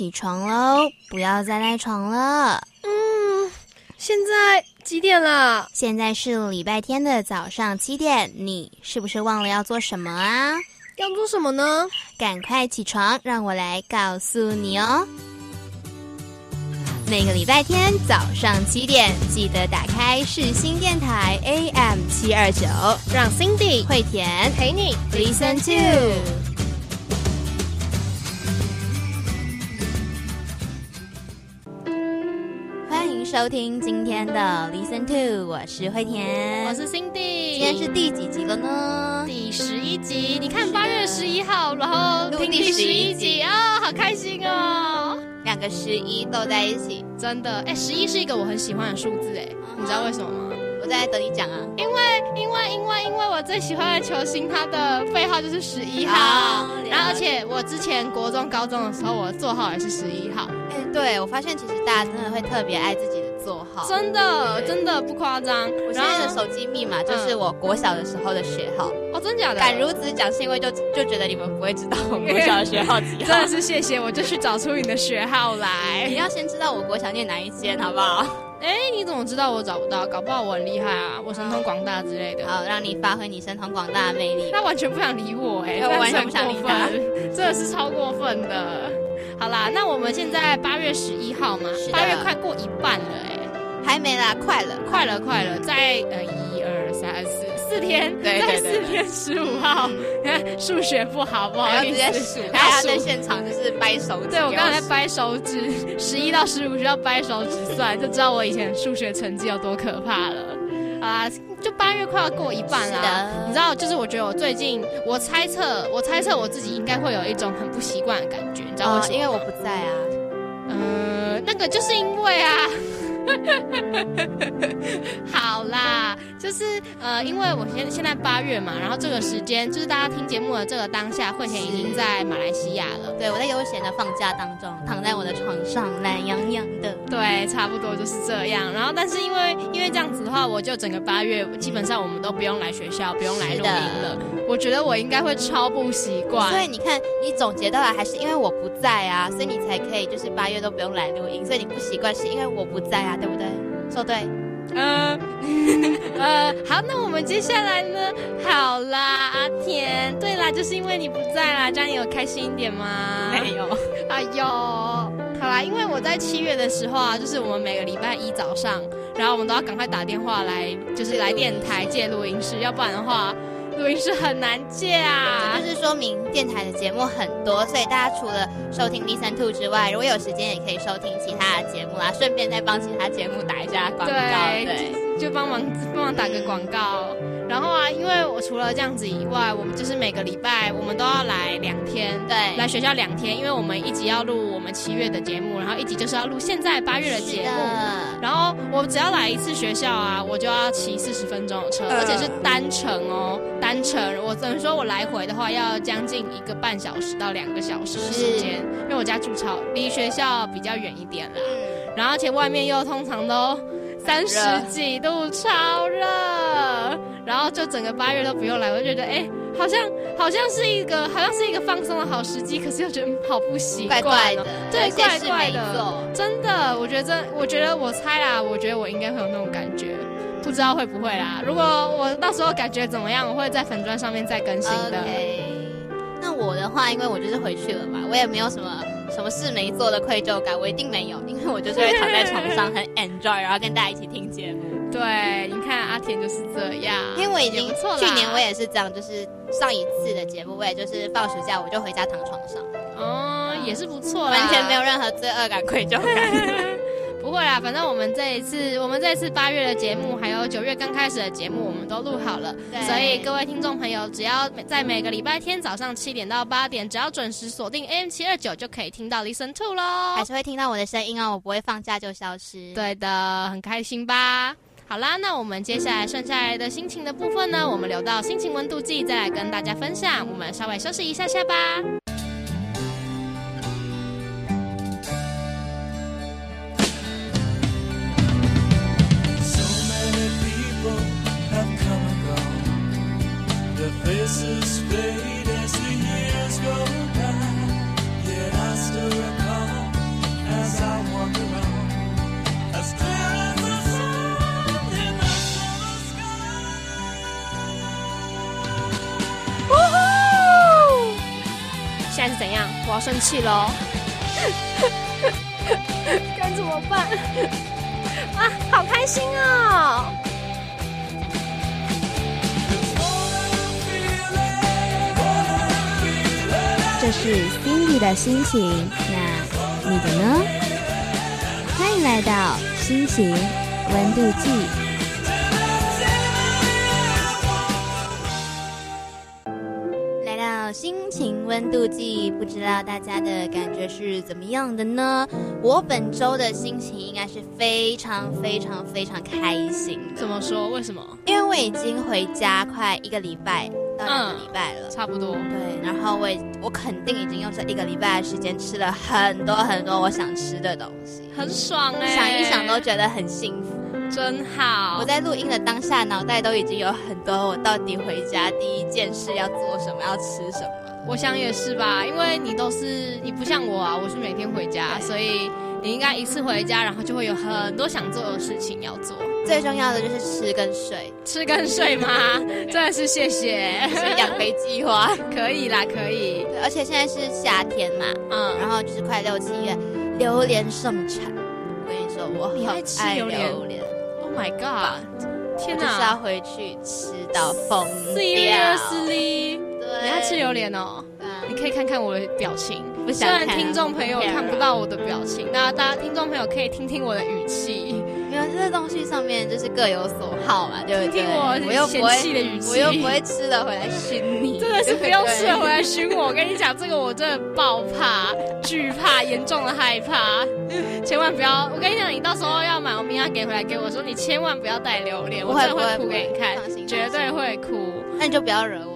起床喽，不要再赖床了。嗯，现在几点了？现在是礼拜天的早上七点，你是不是忘了要做什么啊？要做什么呢？赶快起床，让我来告诉你哦。每个礼拜天早上七点，记得打开世新电台 AM 七二九，让 Cindy 会田陪你 Listen to。收听今天的 Listen to，我是惠田，我是 Cindy。今天是第几集了呢？第十一集。你看八月十一号，然后听第十一集啊，好开心哦！两个十一都在一起，真的哎，十一是一个我很喜欢的数字哎，你知道为什么吗？我在等你讲啊。因为因为因为因为我最喜欢的球星，他的背号就是十一号，然后而且我之前国中高中的时候，我的座号也是十一号。哎，对我发现其实大家真的会特别爱自己的座号，真的真的不夸张。我现在的手机密码就是我国小的时候的学号。哦，真假的？敢如此讲，是因为就就觉得你们不会知道我国小的学号几号。真的是谢谢，我就去找出你的学号来。你要先知道我国小念哪一间，好不好？哎，你怎么知道我找不到？搞不好我很厉害啊，我神通广大之类的。好，让你发挥你神通广大的魅力。他完全不想理我，哎，我完全不想理他，真的是超过分的。好啦，那我们现在八月十一号嘛，八月快过一半了，哎，还没啦，快了，快了，快了，在呃一二三四四天，对在四天十五号，数学不好，不好意思，他在现场就是掰手指，对我刚才在掰手指，十一到十五需要掰手指算，就知道我以前数学成绩有多可怕了啊。就八月快要过一半了，你知道，就是我觉得我最近，我猜测，我猜测我自己应该会有一种很不习惯的感觉，你知道吗？因为我不在啊。嗯，那个就是因为啊。好啦，就是呃，因为我现现在八月嘛，然后这个时间就是大家听节目的这个当下，慧田已经在马来西亚了。对，我在悠闲的放假当中，躺在我的床上，懒洋洋的。对，差不多就是这样。然后，但是因为因为这样子的话，我就整个八月基本上我们都不用来学校，不用来录音了。我觉得我应该会超不习惯。所以你看，你总结到来还是因为我不在啊，所以你才可以就是八月都不用来录音。所以你不习惯是因为我不在啊，对不对？说对。嗯，呃，好，那我们接下来呢？好啦，阿田，对啦，就是因为你不在啦，这样你有开心一点吗？没有。哎呦，好啦，因为我在七月的时候啊，就是我们每个礼拜一早上，然后我们都要赶快打电话来，就是来电台借录音室，要不然的话。录音室很难借啊，这就是说明电台的节目很多，所以大家除了收听 Listen To 之外，如果有时间也可以收听其他的节目啦，顺便再帮其他节目打一下广告，对，就帮忙帮忙打个广告。然后啊，因为我除了这样子以外，我们就是每个礼拜我们都要来两天，对，来学校两天，因为我们一集要录我们七月的节目，然后一集就是要录现在八月的节目。然后我只要来一次学校啊，我就要骑四十分钟的车，而且是单程哦，单程。我只能说我来回的话要将近一个半小时到两个小时的时间，因为我家住超离学校比较远一点啦。然后而且外面又通常都三十几度，超热。然后就整个八月都不用来，我就觉得哎，好像好像是一个好像是一个放松的好时机，可是又觉得好不习惯，怪怪的，对，怪怪的，真的，我觉得，我觉得我猜啦，我觉得我应该会有那种感觉，不知道会不会啦。如果我到时候感觉怎么样，我会在粉砖上面再更新的。那我的话，因为我就是回去了嘛，我也没有什么什么事没做的愧疚感，我一定没有，因为我就是会躺在床上很 enjoy，然后跟大家一起听节目。对，你看阿田就是这样，因为我已经去年我也是这样，就是上一次的节目，我也就是放暑假我就回家躺床上，哦，也是不错，完全没有任何罪恶感、愧疚感。不会啦，反正我们这一次，我们这次八月的节目，还有九月刚开始的节目，我们都录好了。所以各位听众朋友，只要在每个礼拜天早上七点到八点，只要准时锁定 AM 七二九，就可以听到 Listen to 喽，还是会听到我的声音哦，我不会放假就消失。对的，很开心吧？好啦，那我们接下来剩下来的心情的部分呢，我们留到心情温度计再来跟大家分享。我们稍微休息一下下吧。faces fade as the years go 该是怎样我要生气喽。该怎么办？啊，好开心哦！这是 Cindy 的心情，那你的呢？欢迎来到心情温度计。温度计，不知道大家的感觉是怎么样的呢？我本周的心情应该是非常非常非常开心的。怎么说？为什么？因为我已经回家快一个礼拜到两个礼拜了，差不多。对，然后我我肯定已经用这一个礼拜的时间吃了很多很多我想吃的东西，很爽哎！想一想都觉得很幸福。真好！我在录音的当下，脑袋都已经有很多我到底回家第一件事要做什么，要吃什么。我想也是吧，因为你都是你不像我啊，我是每天回家，所以你应该一次回家，然后就会有很多想做的事情要做。最重要的就是吃跟睡，吃跟睡吗？真的是谢谢，是养肥计划，可以啦，可以。而且现在是夏天嘛，嗯，然后就是快六七月，榴莲盛产。我跟你说，我很爱榴莲。Oh My God！天哪，就是要回去吃到疯掉。Seriously？对，你要吃榴莲哦。你可以看看我的表情。虽然听众朋友看不到我的表情，那 大家听众朋友可以听听我的语气。没有，这东西上面就是各有所好嘛，对不对？听我我又不会，我又不会吃的回来熏你。真的是不用吃的回来熏我。我跟你讲，这个我真的爆怕、惧怕、严重的害怕。千万不要！我跟你讲，你到时候要买欧米亚给回来给我说，你千万不要带榴莲，我真的会哭给你看，绝对会哭。那你就不要惹我啊。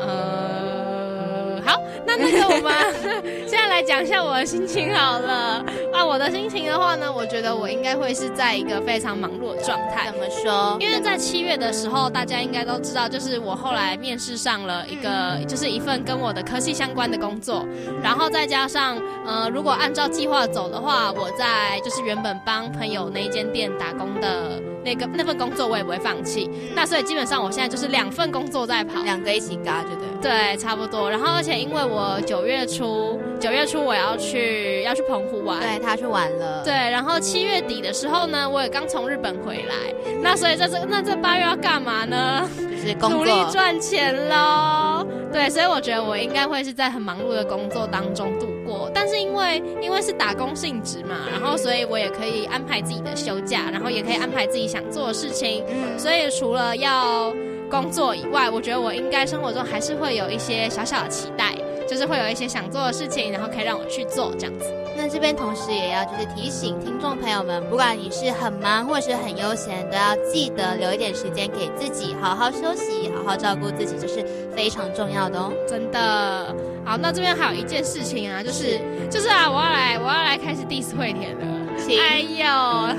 呃。好，那那个我们 现在来讲一下我的心情好了。啊，我的心情的话呢，我觉得我应该会是在一个非常忙碌的状态。怎么说？因为在七月的时候，大家应该都知道，就是我后来面试上了一个，就是一份跟我的科系相关的工作。然后再加上，呃，如果按照计划走的话，我在就是原本帮朋友那一间店打工的那个那份工作，我也不会放弃。那所以基本上我现在就是两份工作在跑，两个一起嘎，对对？对，差不多。然后而且。因为我九月初，九月初我要去要去澎湖玩，对他去玩了。对，然后七月底的时候呢，我也刚从日本回来。那所以在这那这八月要干嘛呢？就是努力赚钱喽。对，所以我觉得我应该会是在很忙碌的工作当中度过。但是因为因为是打工性质嘛，然后所以我也可以安排自己的休假，然后也可以安排自己想做的事情。嗯，所以除了要。工作以外，我觉得我应该生活中还是会有一些小小的期待，就是会有一些想做的事情，然后可以让我去做这样子。那这边同时也要就是提醒听众朋友们，不管你是很忙或是很悠闲，都要记得留一点时间给自己，好好休息，好好照顾自己，这是非常重要的哦。真的。好，那这边还有一件事情啊，就是就是啊，我要来我要来开始 diss 惠田了。哎呦，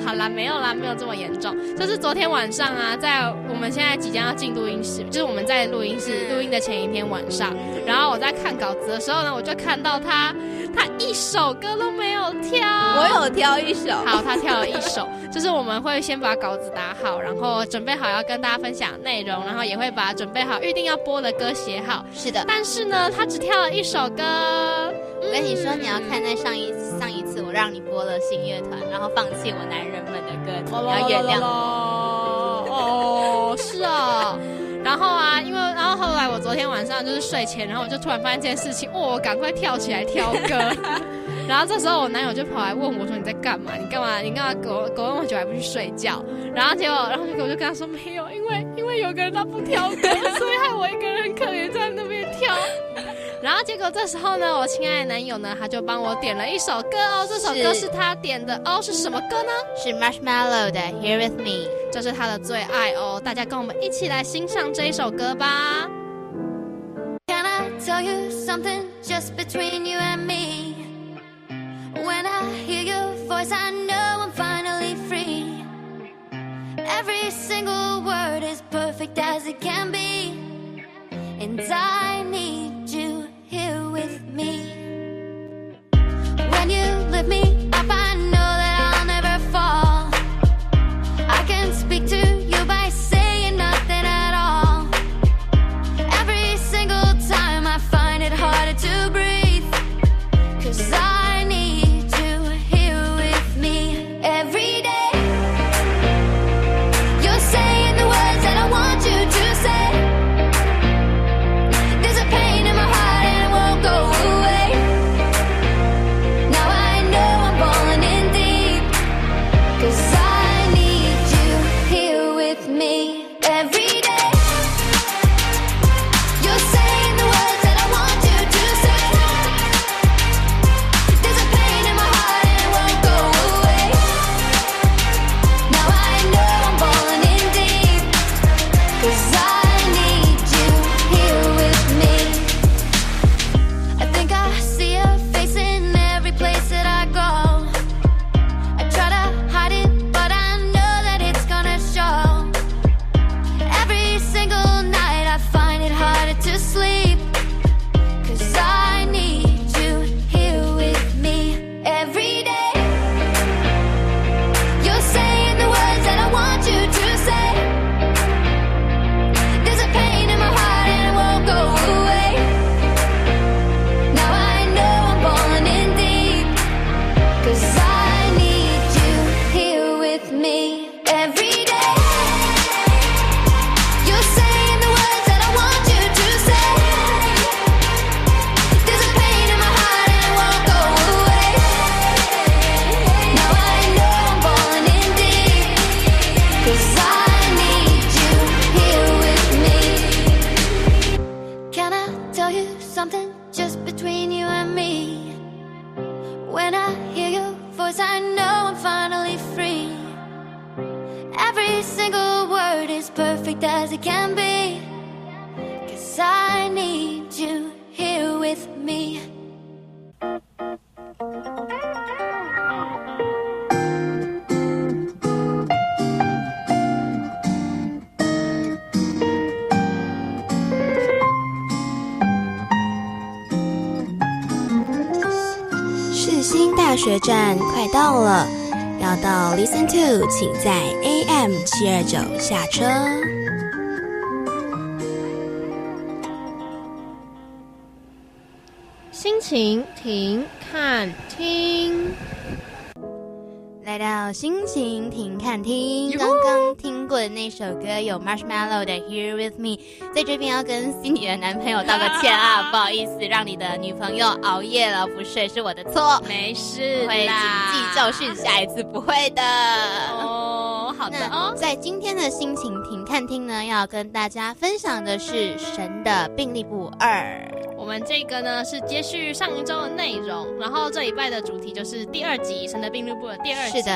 好啦，没有啦，没有这么严重。就是昨天晚上啊，在我们现在即将要进录音室，就是我们在录音室录音的前一天晚上，然后我在看稿子的时候呢，我就看到他，他一首歌都没有挑。我有挑一首。好，他挑了一首。就是我们会先把稿子打好，然后准备好要跟大家分享内容，然后也会把准备好预定要播的歌写好。是的。但是呢，他只跳了一首歌。我跟你说，你要看在上一上一让你播了新乐团，然后放弃我男人们的歌，你要原谅我。哦，是啊。然后啊，因为然后后来我昨天晚上就是睡前，然后我就突然发现这件事情，哦，我赶快跳起来挑歌。然后这时候我男友就跑来问我说：“你在干嘛？你干嘛？你干嘛狗狗那么久还不去睡觉？”然后结果，然后结果我就跟他说：“没有，因为因为有个人他不挑歌，所以害我一个人很可怜在那边挑。”然后结果这时候呢，我亲爱的男友呢，他就帮我点了一首歌哦，这首歌是他点的哦，是什么歌呢？是 Marshmallow 的 Here with Me，这是他的最爱哦，大家跟我们一起来欣赏这一首歌吧。Can I tell you something just between you and me? When I hear your voice, I know I'm finally free. Every single word is perfect as it can be, and I need with me. When you lift me 请在 AM 七二九下车。心情停看听，来到心情停看听，刚刚听过的那首歌有 Marshmallow 的 Here with Me，在这边要跟心里的男朋友道个歉啊，不好意思，让你的女朋友熬夜了不睡是我的错，没事会谨啦记教训，下一次不会的。哦，好的那哦。在今天的心情停看听呢，要跟大家分享的是《神的病历簿二》。我们这个呢是接续上一周的内容，然后这礼拜的主题就是第二集《神的病历簿》的第二集。是的，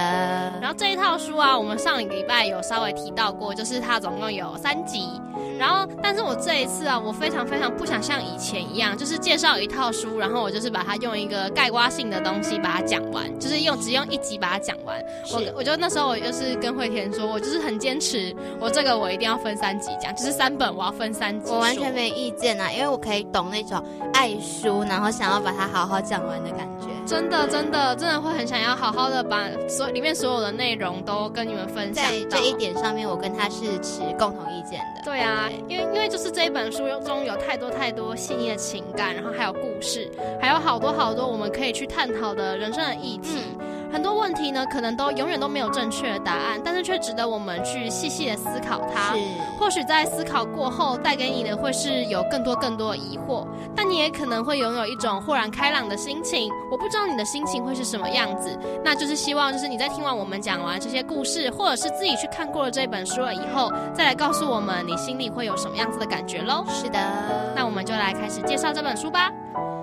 然后这一套书啊，我们上一个礼拜有稍微提到过，就是它总共有三集。然后，但是我这一次啊，我非常非常不想像以前一样，就是介绍一套书，然后我就是把它用一个概括性的东西把它讲完，就是用只用一集把它讲完。我是我就那时候我就是跟慧田说，我就是很坚持，我这个我一定要分三集讲，就是三本我要分三集。我完全没意见啊，因为我可以懂那种爱书，然后想要把它好好讲完的感觉。真的真的真的会很想要好好的把所里面所有的内容都跟你们分享在这一点上面，我跟他是持共同意见的。对啊，因为因为就是这一本书中有太多太多细腻的情感，然后还有故事，还有好多好多我们可以去探讨的人生的议题。很多问题呢，可能都永远都没有正确的答案，但是却值得我们去细细的思考它。是，或许在思考过后，带给你的会是有更多更多的疑惑，但你也可能会拥有一种豁然开朗的心情。我不知道你的心情会是什么样子，那就是希望就是你在听完我们讲完这些故事，或者是自己去看过了这本书了以后，再来告诉我们你心里会有什么样子的感觉喽。是的。那我们就来开始介绍这本书吧。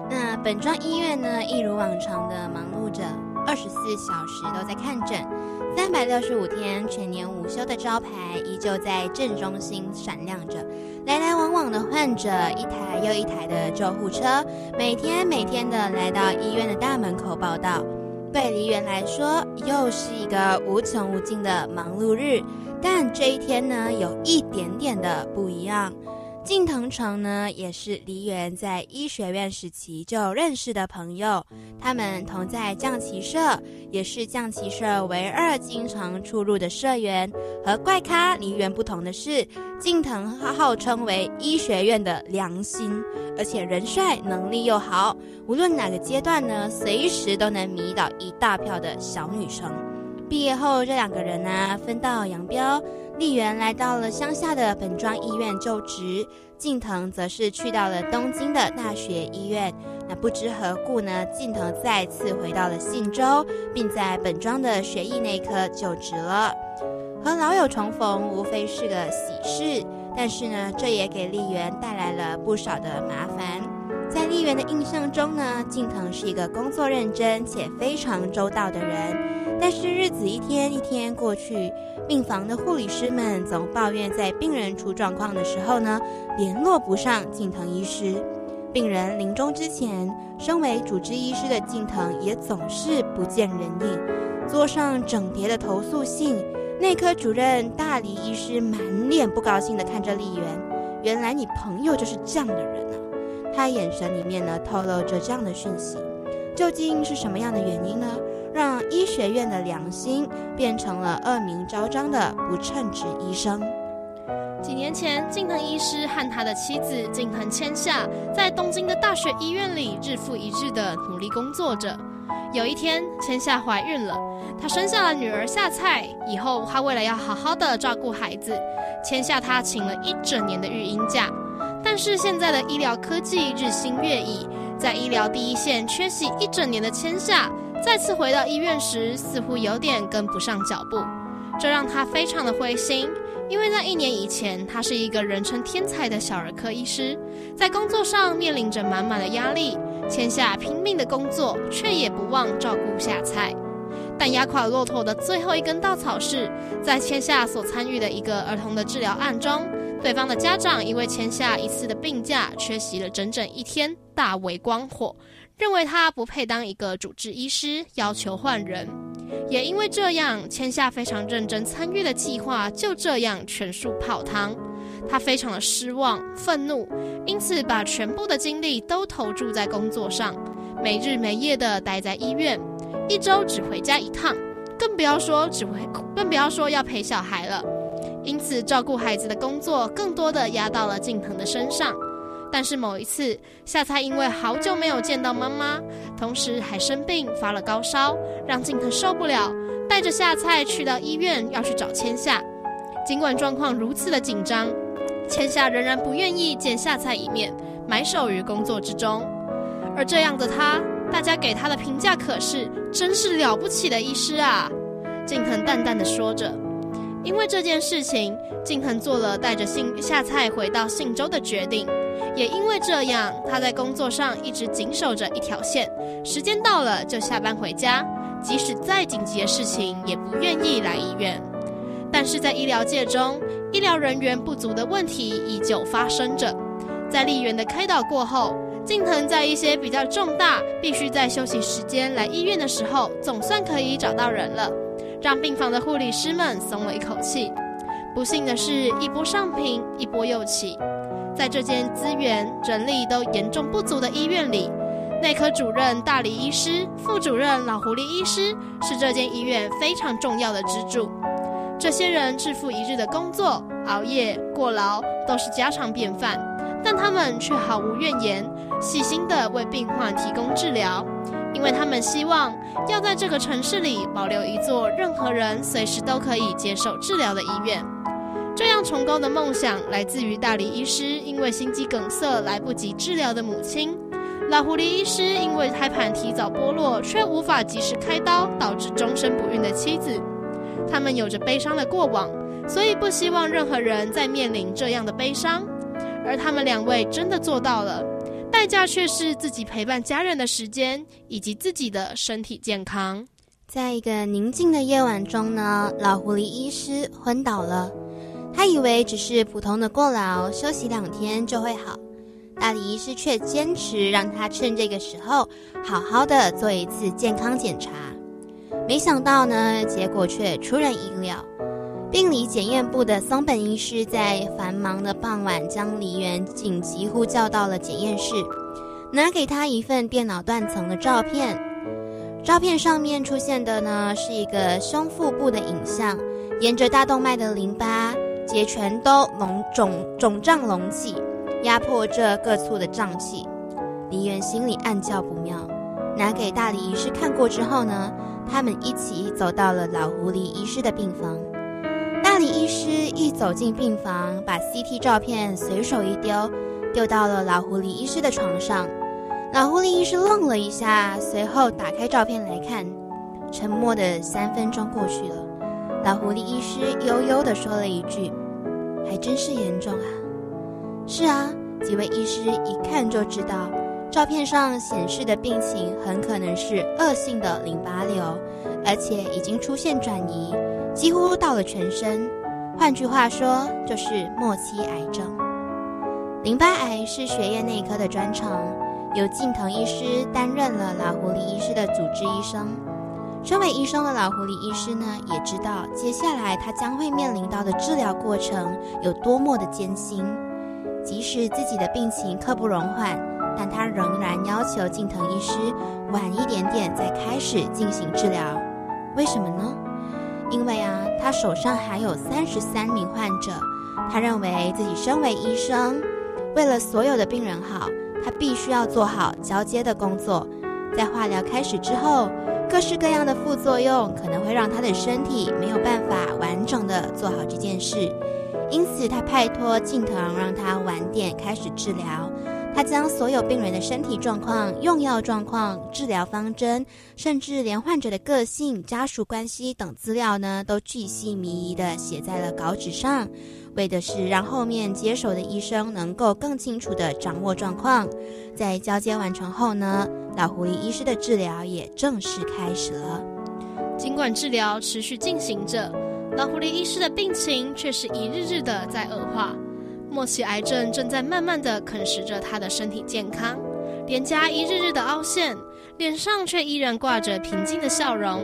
那本庄医院呢，一如往常的忙碌着，二十四小时都在看诊，三百六十五天全年无休的招牌依旧在正中心闪亮着。来来往往的患者，一台又一台的救护车，每天每天的来到医院的大门口报道。对梨园来说，又是一个无穷无尽的忙碌日，但这一天呢，有一点点的不一样。近藤城呢，也是梨园在医学院时期就认识的朋友，他们同在将棋社，也是将棋社唯二经常出入的社员。和怪咖梨园不同的是，近藤号称为医学院的良心，而且人帅，能力又好，无论哪个阶段呢，随时都能迷倒一大票的小女生。毕业后，这两个人呢、分道扬镳。丽媛来到了乡下的本庄医院就职，近藤则是去到了东京的大学医院。那不知何故呢，近藤再次回到了信州，并在本庄的学艺内科就职了。和老友重逢，无非是个喜事，但是呢，这也给丽媛带来了不少的麻烦。在丽媛的印象中呢，近藤是一个工作认真且非常周到的人。但是日子一天一天过去，病房的护理师们总抱怨，在病人出状况的时候呢，联络不上近藤医师。病人临终之前，身为主治医师的近藤也总是不见人影，桌上整叠的投诉信。内科主任大理医师满脸不高兴地看着丽媛，原来你朋友就是这样的人啊！他眼神里面呢透露着这样的讯息，究竟是什么样的原因呢？让医学院的良心变成了恶名昭彰的不称职医生。几年前，近藤医师和他的妻子近藤千夏在东京的大学医院里日复一日的努力工作着。有一天，千夏怀孕了，她生下了女儿夏菜。以后，她为了要好好的照顾孩子，千夏她请了一整年的育婴假。但是现在的医疗科技日新月异，在医疗第一线缺席一整年的千夏，再次回到医院时，似乎有点跟不上脚步，这让他非常的灰心。因为在一年以前，他是一个人称天才的小儿科医师，在工作上面临着满满的压力，千夏拼命的工作，却也不忘照顾夏菜。但压垮骆驼的最后一根稻草是，在千夏所参与的一个儿童的治疗案中，对方的家长因为千夏一次的病假缺席了整整一天，大为光火，认为他不配当一个主治医师，要求换人。也因为这样，千夏非常认真参与的计划就这样全数泡汤。他非常的失望、愤怒，因此把全部的精力都投注在工作上，没日没夜的待在医院。一周只回家一趟，更不要说只会，更不要说要陪小孩了。因此，照顾孩子的工作更多的压到了静藤的身上。但是某一次，夏菜因为好久没有见到妈妈，同时还生病发了高烧，让静藤受不了，带着夏菜去到医院要去找千夏。尽管状况如此的紧张，千夏仍然不愿意见夏菜一面，埋首于工作之中。而这样的他。大家给他的评价可是真是了不起的医师啊！静藤淡淡的说着。因为这件事情，静藤做了带着信下菜回到信州的决定。也因为这样，他在工作上一直紧守着一条线，时间到了就下班回家，即使再紧急的事情也不愿意来医院。但是在医疗界中，医疗人员不足的问题依旧发生着。在丽媛的开导过后。近藤在一些比较重大、必须在休息时间来医院的时候，总算可以找到人了，让病房的护理师们松了一口气。不幸的是，一波上平，一波又起。在这间资源、人力都严重不足的医院里，内科主任大理医师、副主任老狐狸医师是这间医院非常重要的支柱。这些人日复一日的工作、熬夜、过劳都是家常便饭，但他们却毫无怨言。细心地为病患提供治疗，因为他们希望要在这个城市里保留一座任何人随时都可以接受治疗的医院。这样崇高的梦想来自于大理医师因为心肌梗塞来不及治疗的母亲，老狐狸医师因为胎盘提早剥落却无法及时开刀导致终身不孕的妻子。他们有着悲伤的过往，所以不希望任何人再面临这样的悲伤。而他们两位真的做到了。代价却是自己陪伴家人的时间，以及自己的身体健康。在一个宁静的夜晚中呢，老狐狸医师昏倒了。他以为只是普通的过劳，休息两天就会好。大理医师却坚持让他趁这个时候好好的做一次健康检查。没想到呢，结果却出人意料。病理检验部的松本医师在繁忙的傍晚，将梨园紧急呼叫到了检验室，拿给他一份电脑断层的照片。照片上面出现的呢，是一个胸腹部的影像，沿着大动脉的淋巴结全都隆肿肿胀隆起，压迫着各处的脏器。梨园心里暗叫不妙，拿给大理医师看过之后呢，他们一起走到了老狐狸医师的病房。大理医师一走进病房，把 CT 照片随手一丢，丢到了老狐狸医师的床上。老狐狸医师愣了一下，随后打开照片来看。沉默的三分钟过去了，老狐狸医师悠悠地说了一句：“还真是严重啊。”“是啊。”几位医师一看就知道，照片上显示的病情很可能是恶性的淋巴瘤，而且已经出现转移。几乎到了全身，换句话说就是末期癌症。淋巴癌是血液内科的专长，由近藤医师担任了老狐狸医师的主治医生。身为医生的老狐狸医师呢，也知道接下来他将会面临到的治疗过程有多么的艰辛。即使自己的病情刻不容缓，但他仍然要求近藤医师晚一点点再开始进行治疗。为什么呢？因为啊，他手上还有三十三名患者，他认为自己身为医生，为了所有的病人好，他必须要做好交接的工作。在化疗开始之后，各式各样的副作用可能会让他的身体没有办法完整的做好这件事，因此他拜托近藤让他晚点开始治疗。他将所有病人的身体状况、用药状况、治疗方针，甚至连患者的个性、家属关系等资料呢，都巨细靡遗地写在了稿纸上，为的是让后面接手的医生能够更清楚地掌握状况。在交接完成后呢，老狐狸医师的治疗也正式开始了。尽管治疗持续进行着，老狐狸医师的病情却是一日日的在恶化。末期癌症正在慢慢的啃食着他的身体健康，脸颊一日日的凹陷，脸上却依然挂着平静的笑容。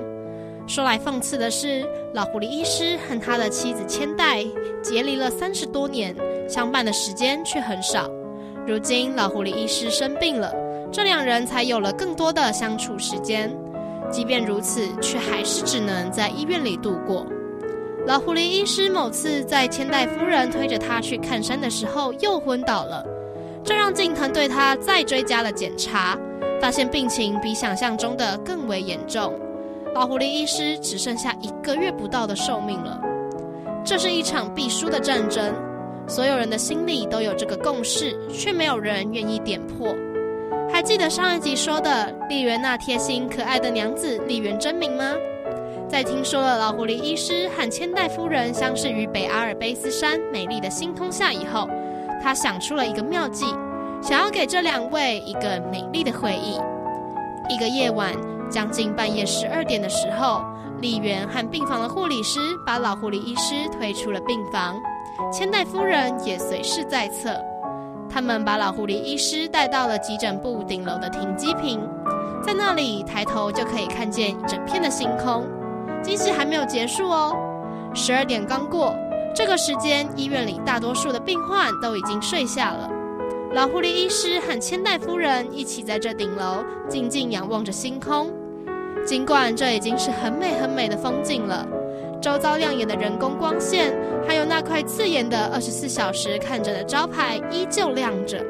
说来讽刺的是，老狐狸医师和他的妻子千代结离了三十多年，相伴的时间却很少。如今老狐狸医师生病了，这两人才有了更多的相处时间。即便如此，却还是只能在医院里度过。老狐狸医师某次在千代夫人推着他去看山的时候又昏倒了，这让近藤对他再追加了检查，发现病情比想象中的更为严重。老狐狸医师只剩下一个月不到的寿命了。这是一场必输的战争，所有人的心里都有这个共识，却没有人愿意点破。还记得上一集说的丽媛那贴心可爱的娘子丽媛真名吗？在听说了老狐狸医师和千代夫人相识于北阿尔卑斯山美丽的星空下以后，他想出了一个妙计，想要给这两位一个美丽的回忆。一个夜晚，将近半夜十二点的时候，丽媛和病房的护理师把老狐狸医师推出了病房，千代夫人也随侍在侧。他们把老狐狸医师带到了急诊部顶楼的停机坪，在那里抬头就可以看见整片的星空。惊喜还没有结束哦，十二点刚过，这个时间医院里大多数的病患都已经睡下了。老狐狸医师和千代夫人一起在这顶楼静静仰望着星空，尽管这已经是很美很美的风景了。周遭亮眼的人工光线，还有那块刺眼的二十四小时看着的招牌依旧亮着，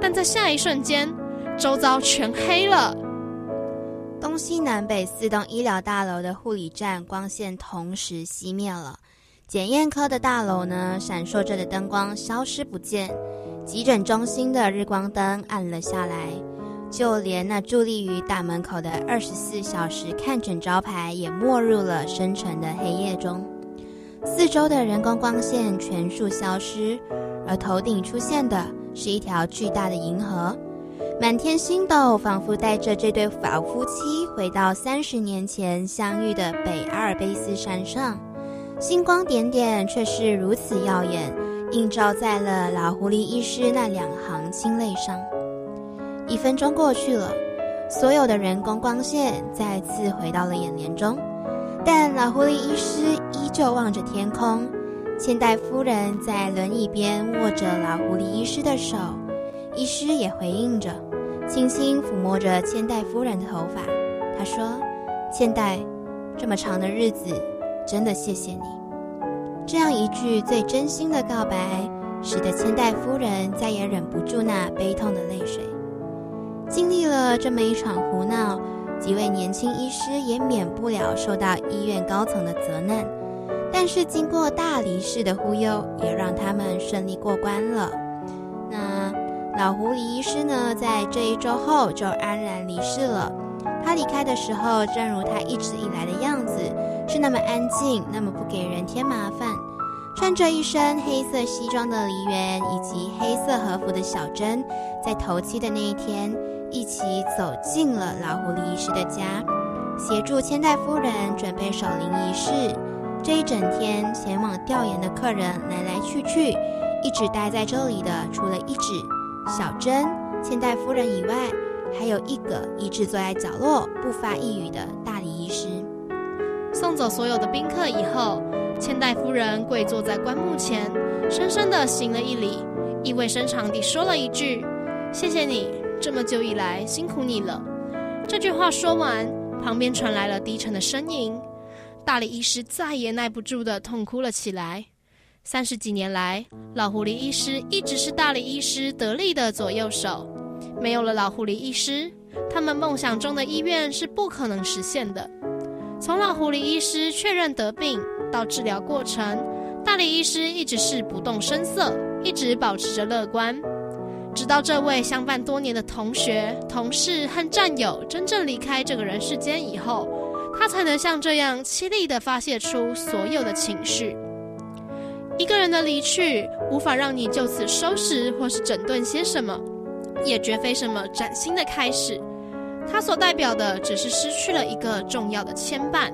但在下一瞬间，周遭全黑了。东西南北四栋医疗大楼的护理站光线同时熄灭了，检验科的大楼呢，闪烁着的灯光消失不见，急诊中心的日光灯暗了下来。就连那伫立于大门口的二十四小时看诊招牌也没入了深沉的黑夜中，四周的人工光线全数消失，而头顶出现的是一条巨大的银河，满天星斗仿佛带着这对老夫妻回到三十年前相遇的北阿尔卑斯山上，星光点点却是如此耀眼，映照在了老狐狸医师那两行清泪上。一分钟过去了，所有的人工光线再次回到了眼帘中，但老狐狸医师依旧望着天空。千代夫人在轮椅边握着老狐狸医师的手，医师也回应着，轻轻抚摸着千代夫人的头发。他说：“千代，这么长的日子，真的谢谢你。”这样一句最真心的告白，使得千代夫人再也忍不住那悲痛的泪水。经历了这么一场胡闹，几位年轻医师也免不了受到医院高层的责难。但是经过大理寺的忽悠，也让他们顺利过关了。那老狐狸医师呢，在这一周后就安然离世了。他离开的时候，正如他一直以来的样子，是那么安静，那么不给人添麻烦。穿着一身黑色西装的梨园，以及黑色和服的小珍，在头七的那一天。一起走进了老狐狸医师的家，协助千代夫人准备守灵仪式。这一整天，前往吊唁的客人来来去去，一直待在这里的，除了一指小珍、千代夫人以外，还有一个一直坐在角落不发一语的大理医师。送走所有的宾客以后，千代夫人跪坐在棺木前，深深的行了一礼，意味深长地说了一句：“谢谢你。”这么久以来，辛苦你了。这句话说完，旁边传来了低沉的呻吟。大理医师再也耐不住的痛哭了起来。三十几年来，老狐狸医师一直是大理医师得力的左右手。没有了老狐狸医师，他们梦想中的医院是不可能实现的。从老狐狸医师确认得病到治疗过程，大理医师一直是不动声色，一直保持着乐观。直到这位相伴多年的同学、同事和战友真正离开这个人世间以后，他才能像这样凄厉地发泄出所有的情绪。一个人的离去，无法让你就此收拾或是整顿些什么，也绝非什么崭新的开始。它所代表的，只是失去了一个重要的牵绊。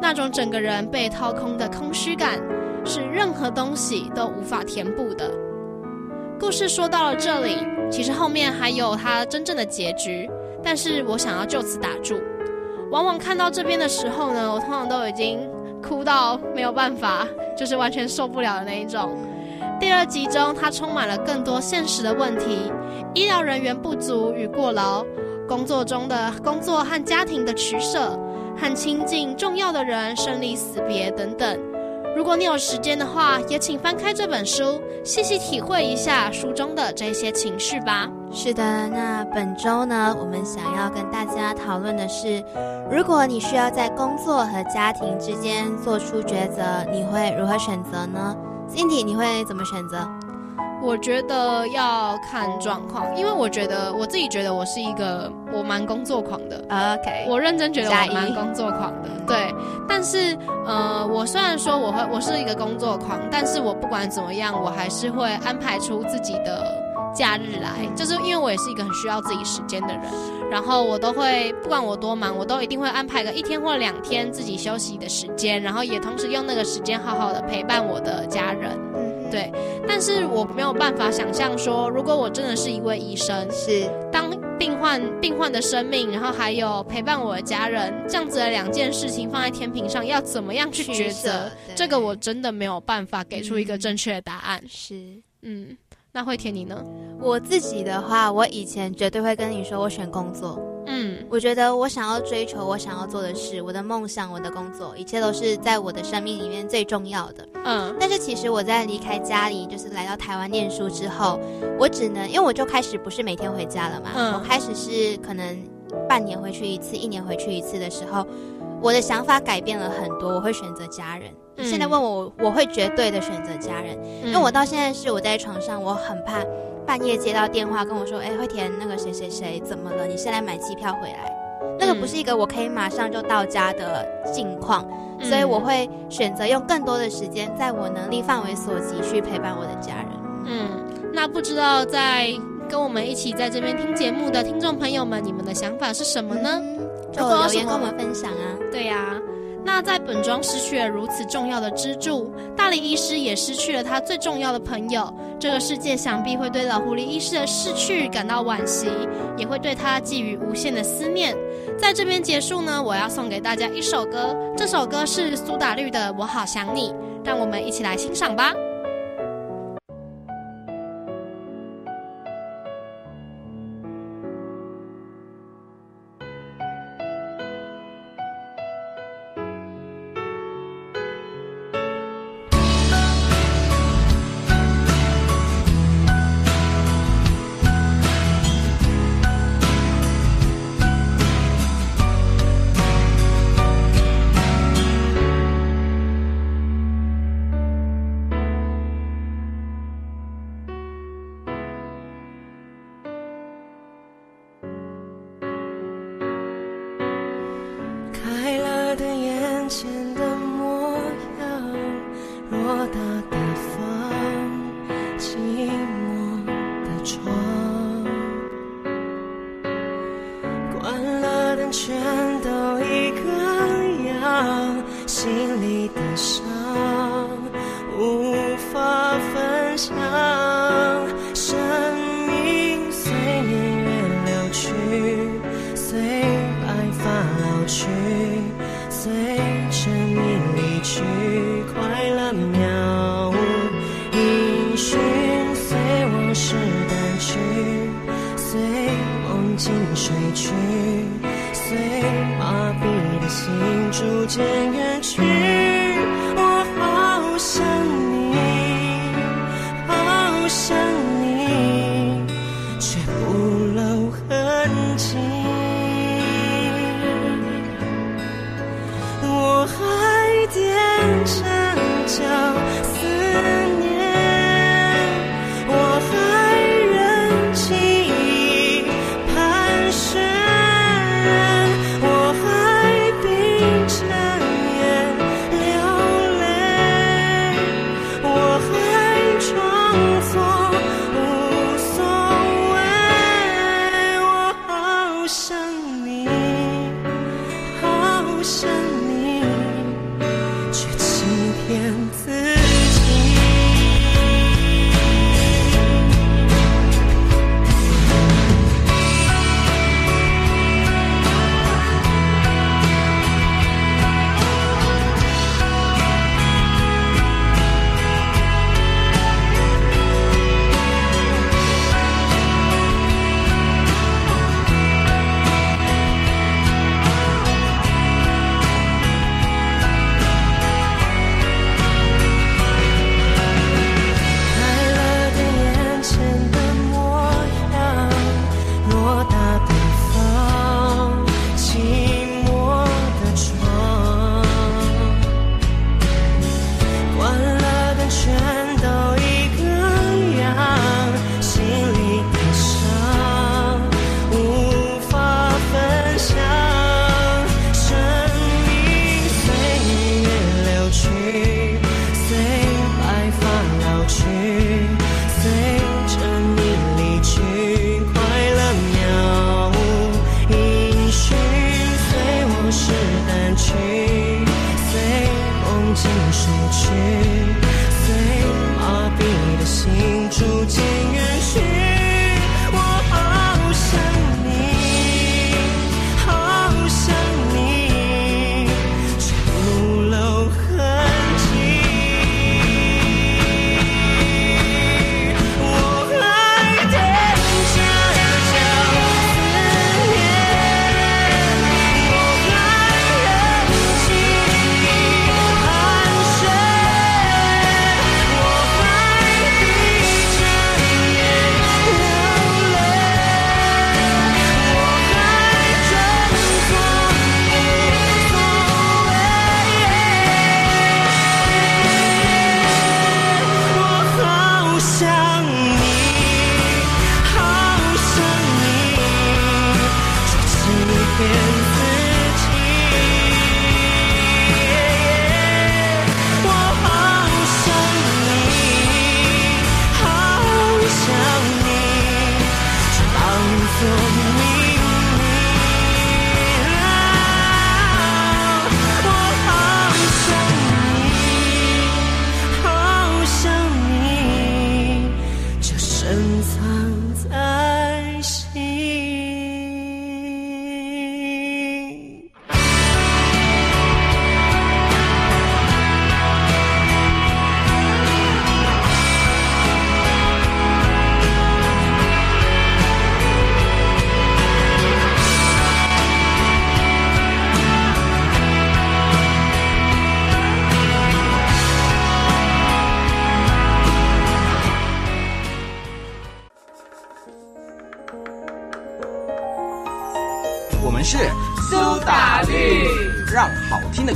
那种整个人被掏空的空虚感，是任何东西都无法填补的。故事说到了这里，其实后面还有它真正的结局，但是我想要就此打住。往往看到这边的时候呢，我通常都已经哭到没有办法，就是完全受不了的那一种。第二集中，它充满了更多现实的问题：医疗人员不足与过劳，工作中的工作和家庭的取舍，和亲近重要的人生离死别等等。如果你有时间的话，也请翻开这本书，细细体会一下书中的这些情绪吧。是的，那本周呢，我们想要跟大家讨论的是，如果你需要在工作和家庭之间做出抉择，你会如何选择呢？Cindy，你会怎么选择？我觉得要看状况，因为我觉得我自己觉得我是一个我蛮工作狂的。OK，我认真觉得我蛮工作狂的。对，但是呃，我虽然说我会我是一个工作狂，但是我不管怎么样，我还是会安排出自己的假日来，就是因为我也是一个很需要自己时间的人。然后我都会不管我多忙，我都一定会安排个一天或两天自己休息的时间，然后也同时用那个时间好好的陪伴我的家人。对，但是我没有办法想象说，如果我真的是一位医生，是当病患病患的生命，然后还有陪伴我的家人，这样子的两件事情放在天平上，要怎么样去抉择？这个我真的没有办法给出一个正确的答案。是，嗯，那会填你呢？我自己的话，我以前绝对会跟你说，我选工作。嗯，我觉得我想要追求我想要做的事，我的梦想，我的工作，一切都是在我的生命里面最重要的。嗯，但是其实我在离开家里，就是来到台湾念书之后，我只能因为我就开始不是每天回家了嘛，我开始是可能半年回去一次，一年回去一次的时候，我的想法改变了很多，我会选择家人。现在问我，我会绝对的选择家人，因为我到现在是我在床上，我很怕。半夜接到电话跟我说：“哎，惠田，那个谁谁谁怎么了？你现在买机票回来，那个不是一个我可以马上就到家的境况，所以我会选择用更多的时间，在我能力范围所及去陪伴我的家人。”嗯，那不知道在跟我们一起在这边听节目的听众朋友们，你们的想法是什么呢？就留言跟我们分享啊！对呀。那在本庄失去了如此重要的支柱，大理医师也失去了他最重要的朋友。这个世界想必会对老狐狸医师的逝去感到惋惜，也会对他寄予无限的思念。在这边结束呢，我要送给大家一首歌，这首歌是苏打绿的《我好想你》，让我们一起来欣赏吧。心逐渐远去。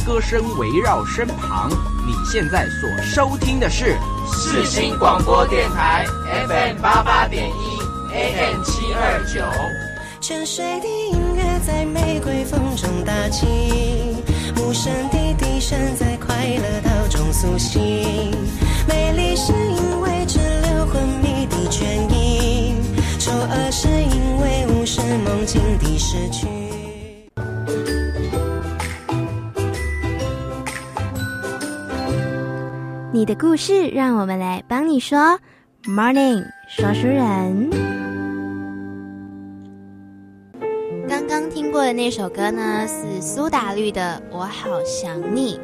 歌声围绕身旁。你现在所收听的是世新广播电台 FM 八八点一 AM 七二九。泉水的音乐在玫瑰风中打起，无声的笛声在快乐岛中苏醒。美丽是因为只留昏迷的倦意，丑恶是因为无视梦境的失去。你的故事，让我们来帮你说。Morning，说书人。刚刚听过的那首歌呢，是苏打绿的《我好想你》。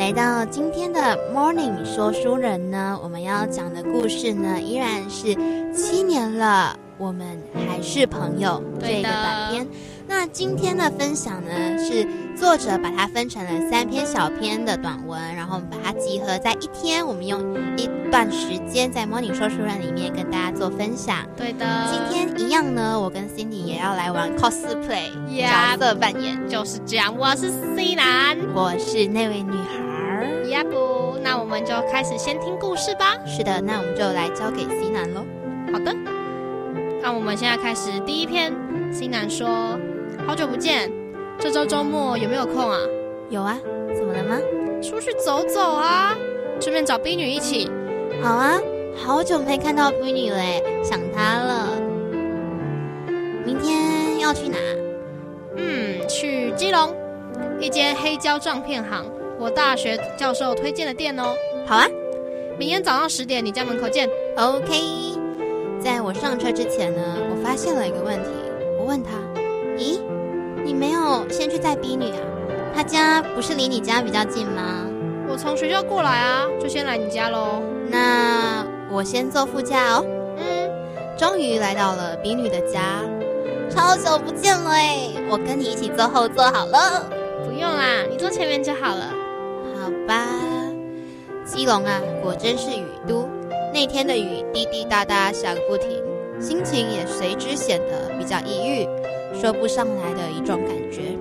来到今天的 Morning 说书人呢，我们要讲的故事呢，依然是七年了，我们还是朋友这个短篇。那今天的分享呢，是作者把它分成了三篇小篇的短文，然后我们把它集合在一天，我们用一段时间在 Morning 说书人里面跟大家做分享。对的，今天一样呢，我跟 Cindy 也要来玩 cosplay 角色扮演。就是这样。我是 C 男，我是那位女孩儿。呀不，那我们就开始先听故事吧。是的，那我们就来交给 C 男喽。好的，那我们现在开始第一篇。C 男说：“好久不见，这周周末有没有空啊？有啊，怎么了吗？出去走走啊，顺便找冰女一起。好啊，好久没看到冰女了，想她了。明天要去哪？嗯，去基隆一间黑胶唱片行，我大学教授推荐的店哦。好啊，明天早上十点你家门口见。OK。在我上车之前呢，我发现了一个问题。我问他：“咦，你没有先去载 B 女啊？她家不是离你家比较近吗？我从学校过来啊，就先来你家喽。那我先坐副驾哦。”嗯，终于来到了 B 女的家，超久不见了哎！我跟你一起坐后座好了。不用啦，你坐前面就好了。好吧，基隆啊，果真是雨都。那天的雨滴滴答答下个不停，心情也随之显得比较抑郁，说不上来的一种感觉。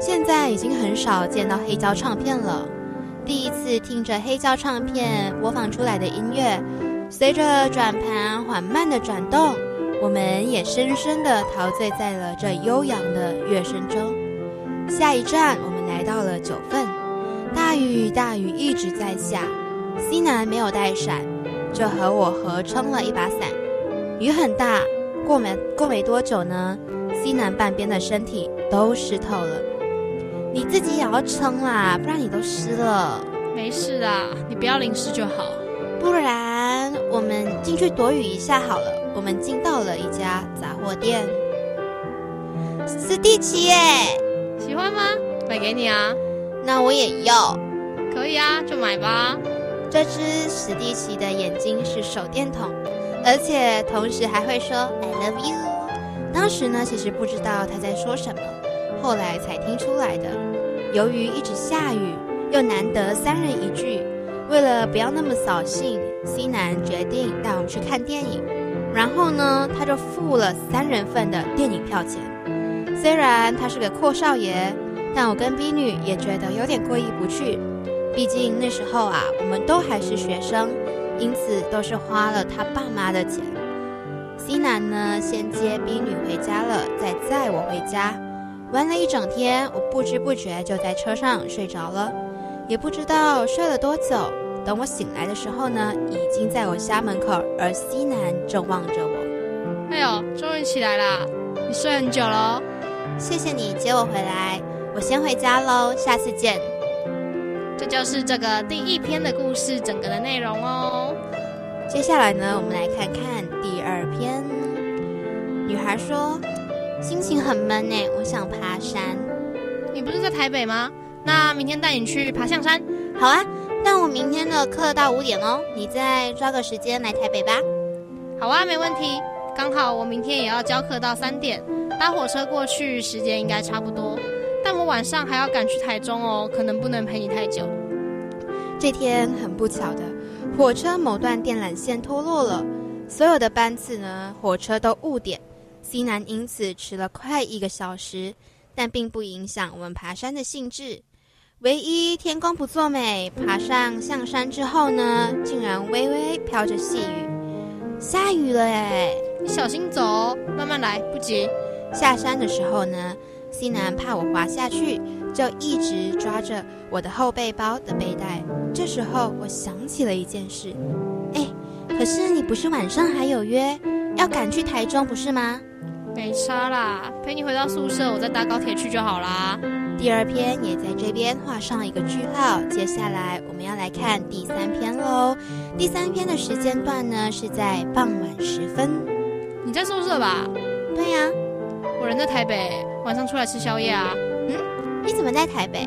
现在已经很少见到黑胶唱片了，第一次听着黑胶唱片播放出来的音乐，随着转盘缓慢的转动，我们也深深的陶醉在了这悠扬的乐声中。下一站，我们来到了九份。大雨，大雨一直在下。西南没有带伞，就和我合撑了一把伞。雨很大，过没过没多久呢，西南半边的身体都湿透了。你自己也要撑啦，不然你都湿了。没事啦，你不要淋湿就好。不然我们进去躲雨一下好了。我们进到了一家杂货店。史蒂奇耶，喜欢吗？买给你啊。那我也要。可以啊，就买吧。这只史蒂奇的眼睛是手电筒，而且同时还会说 “I love you”。当时呢，其实不知道他在说什么，后来才听出来的。由于一直下雨，又难得三人一聚，为了不要那么扫兴，西南决定带我们去看电影。然后呢，他就付了三人份的电影票钱。虽然他是个阔少爷，但我跟 B 女也觉得有点过意不去。毕竟那时候啊，我们都还是学生，因此都是花了他爸妈的钱。西南呢，先接冰女回家了，再载我回家。玩了一整天，我不知不觉就在车上睡着了，也不知道睡了多久。等我醒来的时候呢，已经在我家门口，而西南正望着我。哎呦，终于起来啦！你睡很久喽。谢谢你接我回来，我先回家喽，下次见。这就是这个第一篇的故事整个的内容哦。接下来呢，我们来看看。女孩说：“心情很闷呢，我想爬山。你不是在台北吗？那明天带你去爬象山。好啊，但我明天的课到五点哦，你再抓个时间来台北吧。好啊，没问题。刚好我明天也要教课到三点，搭火车过去时间应该差不多。但我晚上还要赶去台中哦，可能不能陪你太久。这天很不巧的，火车某段电缆线脱落了，所有的班次呢，火车都误点。西南因此迟了快一个小时，但并不影响我们爬山的兴致。唯一天公不作美，爬上象山之后呢，竟然微微飘着细雨，下雨了哎！你小心走哦，慢慢来，不急。下山的时候呢，西南怕我滑下去，就一直抓着我的后背包的背带。这时候我想起了一件事，哎，可是你不是晚上还有约，要赶去台中不是吗？没差啦，陪你回到宿舍，我再搭高铁去就好啦。第二篇也在这边画上一个句号。接下来我们要来看第三篇喽。第三篇的时间段呢是在傍晚时分。你在宿舍吧？对呀、我人在台北，晚上出来吃宵夜啊。嗯你怎么在台北？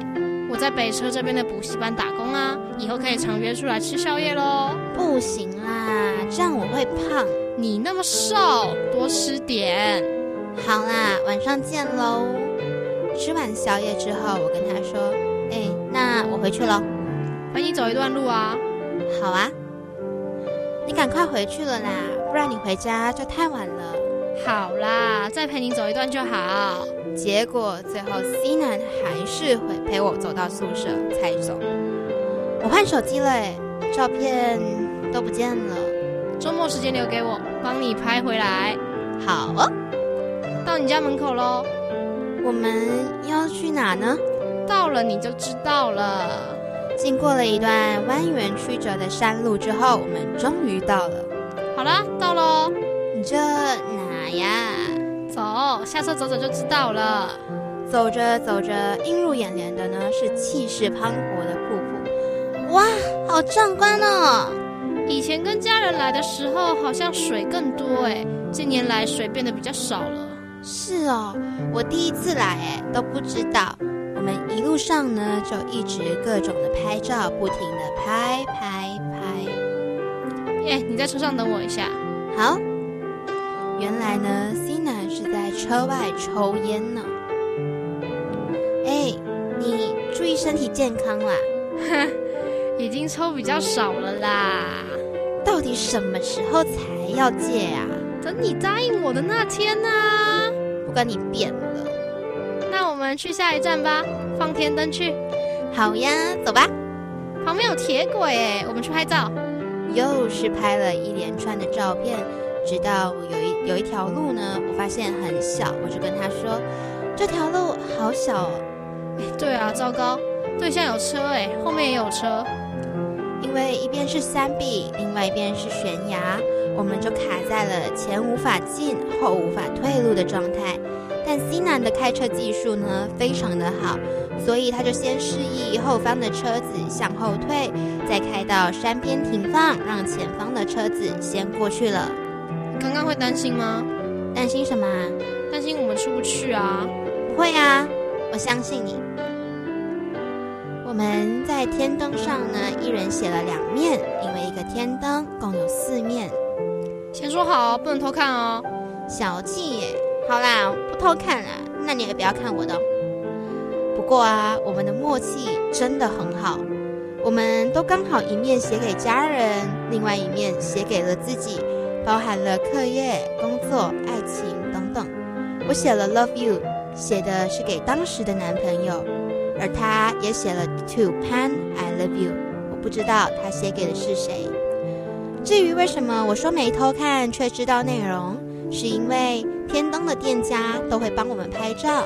我在北车这边的补习班打工啊，以后可以常约出来吃宵夜喽。不行啦，这样我会胖。你那么瘦，多吃点。好啦，晚上见喽。吃完宵夜之后，我跟他说：“哎，那我回去喽。陪你走一段路啊。”好啊，你赶快回去了啦，不然你回家就太晚了。好啦，再陪你走一段就好。结果最后 C 男还是会陪我走到宿舍才走。我换手机了，哎，照片都不见了。周末时间留给我，帮你拍回来。好哦，到你家门口喽。我们要去哪呢？到了你就知道了。经过了一段蜿蜒曲折的山路之后，我们终于到了。好啦，到喽。你这哪呀？走，下车走走就知道了。走着走着，映入眼帘的呢是气势磅礴的瀑布，哇，好壮观哦！以前跟家人来的时候，好像水更多哎，近年来水变得比较少了。是哦，我第一次来哎，都不知道。我们一路上呢，就一直各种的拍照，不停的拍拍拍。耶，你在车上等我一下。好。原来呢，C 男是在车外抽烟呢。哎，你注意身体健康啦。哼，已经抽比较少了啦。到底什么时候才要戒啊？等你答应我的那天呢？不跟你变了。那我们去下一站吧，放天灯去。好呀，走吧。旁边有铁轨哎，我们去拍照。又是拍了一连串的照片。直到有一有一条路呢，我发现很小，我就跟他说：“这条路好小。”哦。”对啊，糟糕，对向有车哎，后面也有车。因为一边是山壁，另外一边是悬崖，我们就卡在了前无法进、后无法退路的状态。但 C 男的开车技术呢，非常的好，所以他就先示意后方的车子向后退，再开到山边停放，让前方的车子先过去了。刚刚会担心吗？担心什么？担心我们出不去啊？不会啊，我相信你。我们在天灯上呢，一人写了两面，因为一个天灯共有四面。先说好，不能偷看哦。小气耶！好啦，不偷看啦。那你也不要看我的。不过啊，我们的默契真的很好。我们都刚好一面写给家人，另外一面写给了自己。包含了课业、工作、爱情等等。我写了 “love you”，写的是给当时的男朋友，而他也写了 “to Pan I love you”。我不知道他写给的是谁。至于为什么我说没偷看却知道内容，是因为天灯的店家都会帮我们拍照，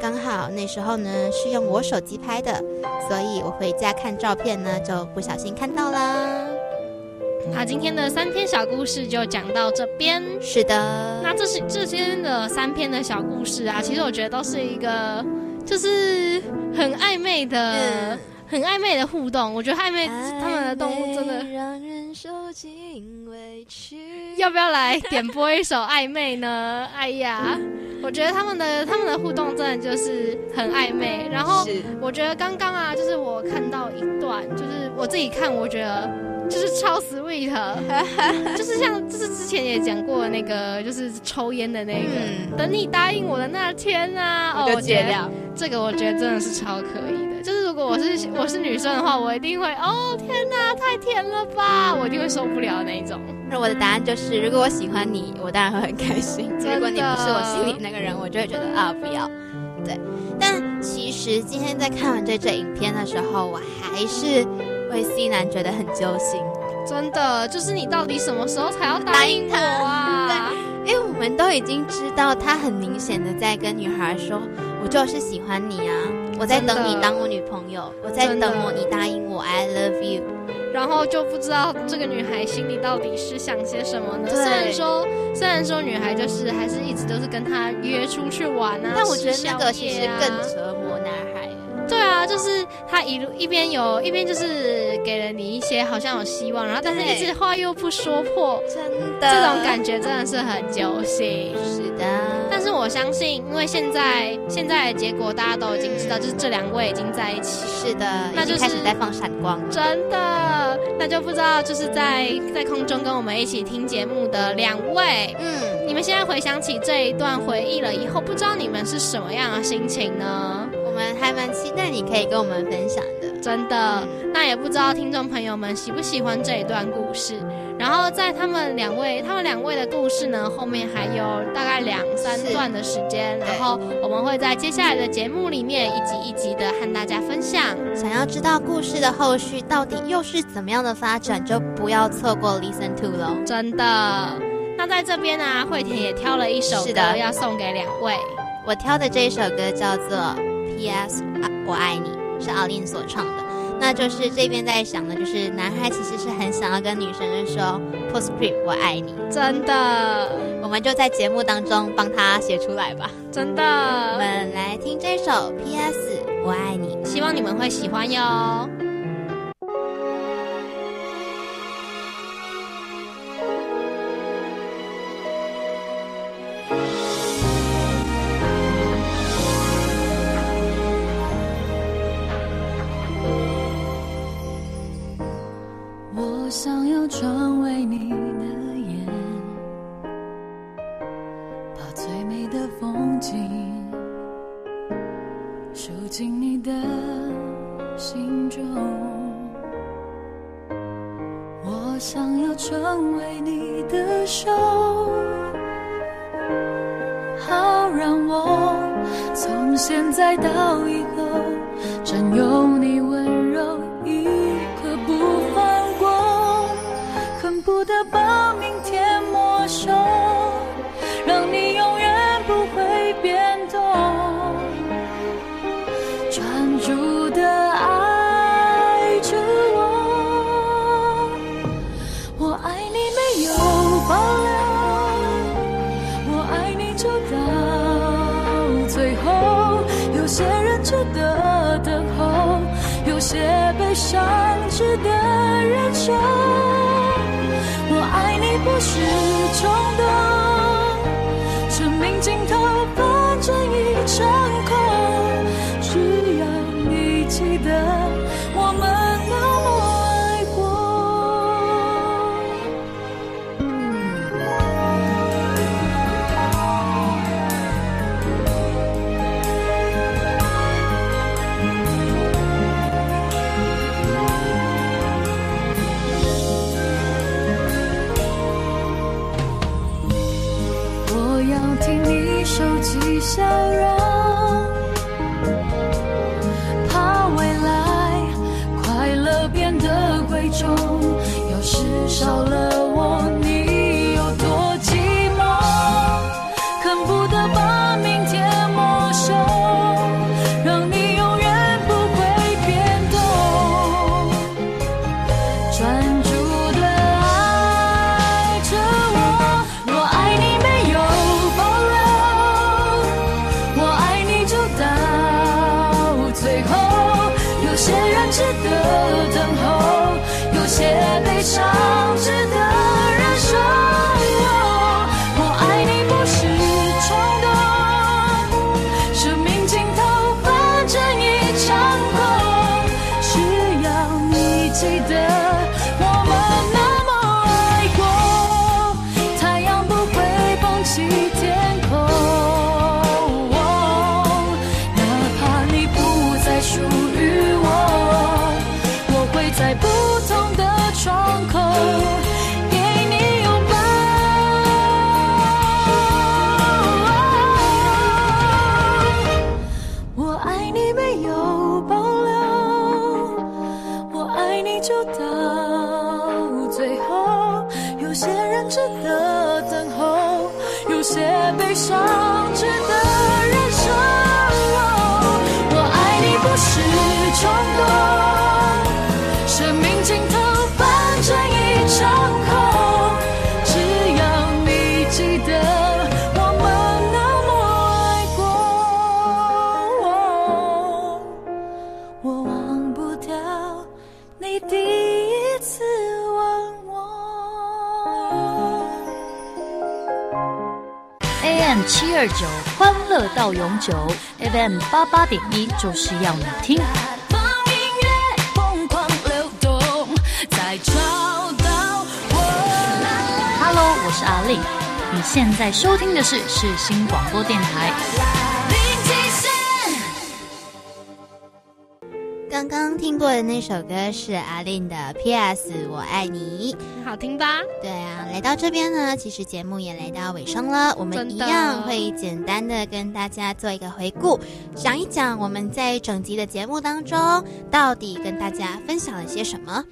刚好那时候呢是用我手机拍的，所以我回家看照片呢就不小心看到啦。那今天的三篇小故事就讲到这边。是的，那这是这些的三篇的小故事啊，其实我觉得都是一个，就是很暧昧的、很暧昧的互动。我觉得暧昧他们的动物真的让人受尽委屈。要不要来点播一首暧昧呢？哎呀，我觉得他们的他们的互动真的就是很暧昧。然后我觉得刚刚啊，就是我看到一段，就是我自己看，我觉得。就是超 sweet，就是像就是之前也讲过那个，就是抽烟的那个。等你答应我的那天啊，哦，我戒掉。这个我觉得真的是超可以的。就是如果我是我是女生的话，我一定会哦天哪，太甜了吧，我一定会受不了那一种。那我的答案就是，如果我喜欢你，我当然会很开心。如果你不是我心里那个人，我就会觉得啊不要。对，但其实今天在看完这支影片的时候，我还是。为 C 男觉得很揪心，真的，就是你到底什么时候才要答应我啊？对，因为我们都已经知道，他很明显的在跟女孩说：“我就是喜欢你啊，我在等你当我女朋友，我在等我你答应我，I love you。”然后就不知道这个女孩心里到底是想些什么呢？虽然说，虽然说女孩就是还是一直都是跟他约出去玩啊，但我觉得那个其实更折磨男孩。对啊，就是他一路一边有一边就是给了你一些好像有希望，然后但是一直话又不说破，真的这种感觉真的是很揪心。是的，但是我相信，因为现在现在的结果大家都已经知道，就是这两位已经在一起。是的，那就开始在放闪光。真的，那就不知道就是在在空中跟我们一起听节目的两位，嗯，你们现在回想起这一段回忆了以后，不知道你们是什么样的心情呢？我们还蛮期待你可以跟我们分享的，真的。那也不知道听众朋友们喜不喜欢这一段故事。然后在他们两位，他们两位的故事呢，后面还有大概两三段的时间。然后我们会在接下来的节目里面一集一集的和大家分享。想要知道故事的后续到底又是怎么样的发展，就不要错过 Listen to 了。真的。那在这边呢，惠田也挑了一首歌要送给两位。我挑的这一首歌叫做。P.S. 啊，我爱你是奥琳所唱的，那就是这边在想的，就是男孩其实是很想要跟女生说 “Postscript 我爱你”，真的。我们就在节目当中帮他写出来吧。真的，我们来听这首 P.S. 我爱你，希望你们会喜欢哟。成为你的伤值得忍受。我爱你不是冲动，记得二九欢乐到永久，FM 八八点一就是要你听。放音乐疯狂流动，再找到我。Hello，我是阿丽，你现在收听的是世新广播电台。听过的那首歌是阿令的《P.S. 我爱你》。好听吧？对啊，来到这边呢，其实节目也来到尾声了。我们一样会简单的跟大家做一个回顾，讲一讲我们在整集的节目当中到底跟大家分享了些什么。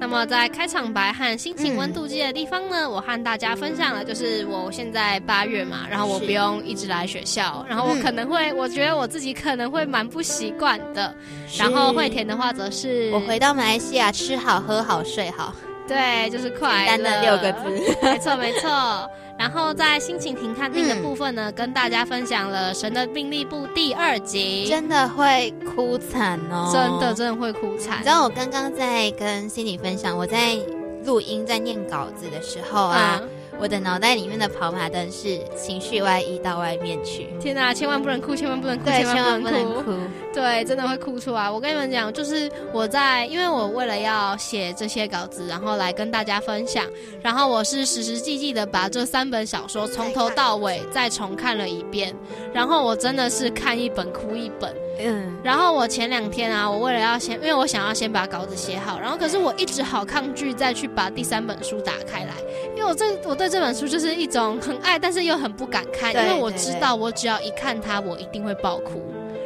那么在开场白和心情温度计的地方呢，我和大家分享了，就是我现在八月嘛，然后我不用一直来学校，然后我嗯可能会，我觉得我自己可能会蛮不习惯的。然后惠田的话则是我回到马来西亚，吃好喝好睡好，对，就是快乐简单的六个字。没 错没错。然后在心情停看定的部分呢，跟大家分享了《神的病历簿》第二集，真的会哭惨哦，真的真的会哭惨。你知道我刚刚在跟心理分享，我在录音在念稿子的时候啊。我的脑袋里面的跑马灯是情绪外溢到外面去。天哪，千万不能哭，千万不能哭，千万不能哭。对，真的会哭出来。我跟你们讲，就是我在，因为我为了要写这些稿子，然后来跟大家分享，然后我是实实际际的把这三本小说从头到尾再重看了一遍，然后我真的是看一本哭一本。嗯，然后我前两天啊，我为了要先，因为我想要先把稿子写好，然后可是我一直好抗拒再去把第三本书打开来，因为我这我对这本书就是一种很爱，但是又很不敢看，因为我知道我只要一看它，我一定会爆哭，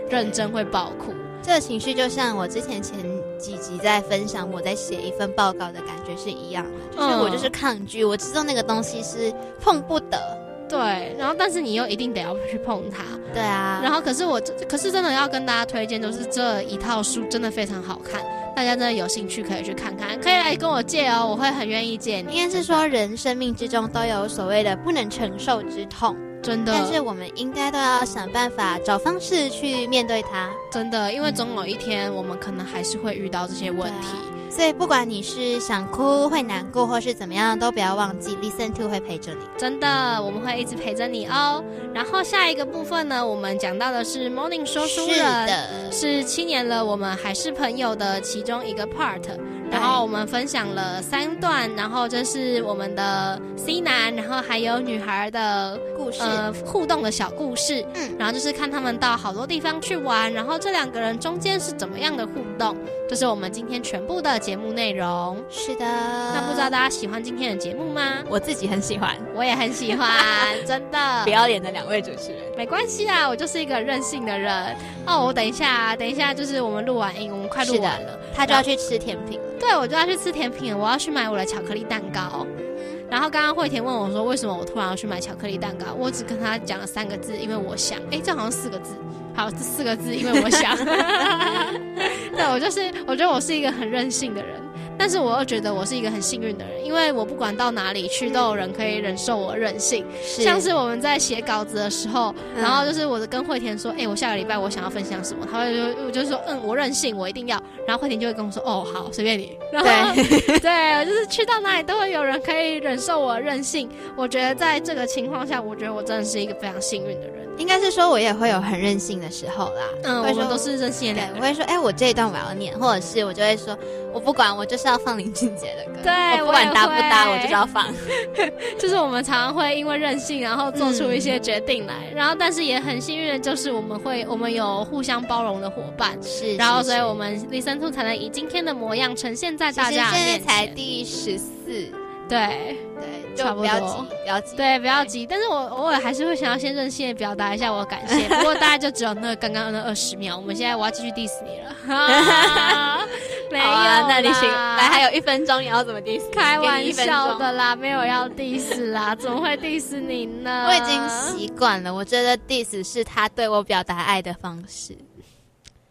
认真会爆哭。这个情绪就像我之前前几集在分享我在写一份报告的感觉是一样的，就是我就是抗拒，我知道那个东西是碰不得。对，然后但是你又一定得要去碰它，对啊。然后可是我，可是真的要跟大家推荐，就是这一套书真的非常好看，大家真的有兴趣可以去看看，可以来跟我借哦，我会很愿意借你。应该是说人生命之中都有所谓的不能承受之痛，真的。但是我们应该都要想办法找方式去面对它，真的，因为总有一天我们可能还是会遇到这些问题。所以，不管你是想哭、会难过，或是怎么样，都不要忘记，Listen to 会陪着你。真的，我们会一直陪着你哦。然后下一个部分呢，我们讲到的是 Morning 说书人，是七年了，我们还是朋友的其中一个 part。然后我们分享了三段，然后这是我们的 C 男，然后还有女孩的故事，呃，互动的小故事。嗯，然后就是看他们到好多地方去玩，然后这两个人中间是怎么样的互动，这是我们今天全部的节目内容。是的，那不知道大家喜欢今天的节目吗？我自己很喜欢，我也很喜欢，真的。不要脸的两位主持人，没关系啊，我就是一个任性的人。哦，我等一下，等一下，就是我们录完音，我们快录完了，他就要去吃甜品。对，我就要去吃甜品，我要去买我的巧克力蛋糕。然后刚刚惠田问我说：“为什么我突然要去买巧克力蛋糕？”我只跟他讲了三个字，因为我想。哎，这好像四个字。好，这四个字，因为我想。对，我就是，我觉得我是一个很任性的人。但是我又觉得我是一个很幸运的人，因为我不管到哪里去，都有人可以忍受我任性。像是我们在写稿子的时候，然后就是我跟慧田说：“哎，我下个礼拜我想要分享什么？”他会说我就说：“嗯，我任性，我一定要。”然后慧田就会跟我说：“哦，好，随便你。”然后 对，就是去到哪里都会有人可以忍受我任性。我觉得在这个情况下，我觉得我真的是一个非常幸运的人。应该是说，我也会有很任性的时候啦。嗯，我们都是任性的。我会说，哎，我这一段我要念，或者是我就会说，我不管，我就是要放林俊杰的歌。对，我不管搭不搭，我就是要放。就是我们常常会因为任性，然后做出一些决定来，然后但是也很幸运的就是我们会，我们有互相包容的伙伴。是。然后，所以我们 Listen to 才能以今天的模样呈现在大家面前。现在才第十四。对对，差不要急，不要急。对，不要急。但是我偶尔还是会想要先任性的表达一下我的感谢。不过大概就只有那刚刚那二十秒。我们现在我要继续 diss 你了。没有，那你行。来，还有一分钟，你要怎么 diss？开玩笑的啦，没有要 diss 啦，怎么会 diss 你呢？我已经习惯了。我觉得 diss 是他对我表达爱的方式。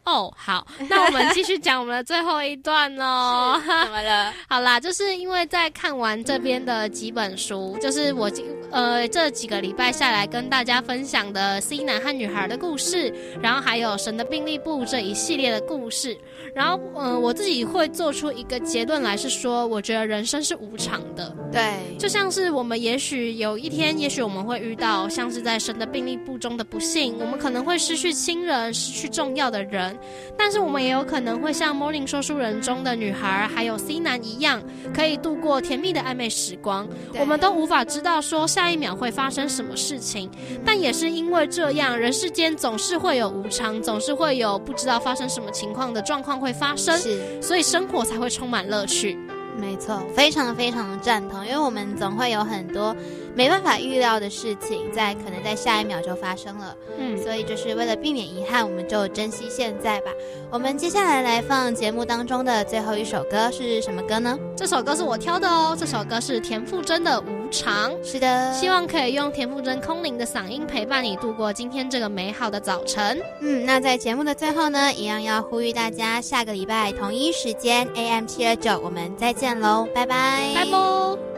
哦，好，那我们继续讲我们的最后一段哦。怎么了？好啦，就是因为在看完这边的几本书，就是我呃这几个礼拜下来跟大家分享的 C 男和女孩的故事，然后还有神的病历簿这一系列的故事。然后，嗯，我自己会做出一个结论来，是说，我觉得人生是无常的。对，就像是我们也许有一天，也许我们会遇到像是在神的病历簿中的不幸，我们可能会失去亲人，失去重要的人。但是我们也有可能会像《Morning 说书人》中的女孩，还有 C 男一样，可以度过甜蜜的暧昧时光。我们都无法知道说下一秒会发生什么事情，但也是因为这样，人世间总是会有无常，总是会有不知道发生什么情况的状况。会发生，所以生活才会充满乐趣。没错，非常非常的赞同，因为我们总会有很多。没办法预料的事情，在可能在下一秒就发生了。嗯，所以就是为了避免遗憾，我们就珍惜现在吧。我们接下来来放节目当中的最后一首歌是什么歌呢？这首歌是我挑的哦。这首歌是田馥甄的《无常》。是的，希望可以用田馥甄空灵的嗓音陪伴你度过今天这个美好的早晨。嗯，那在节目的最后呢，一样要呼吁大家，下个礼拜同一时间 AM 七二九，我们再见喽，拜拜，拜拜。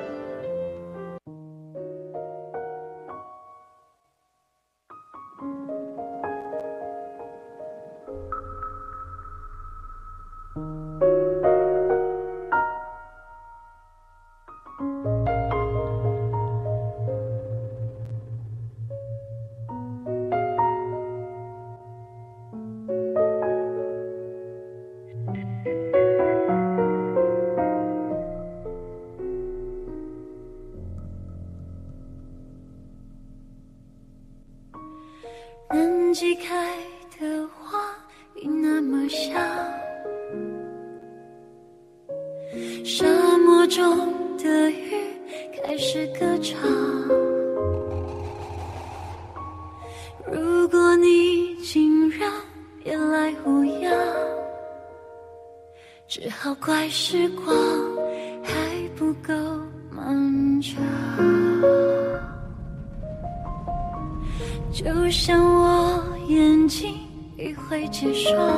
你说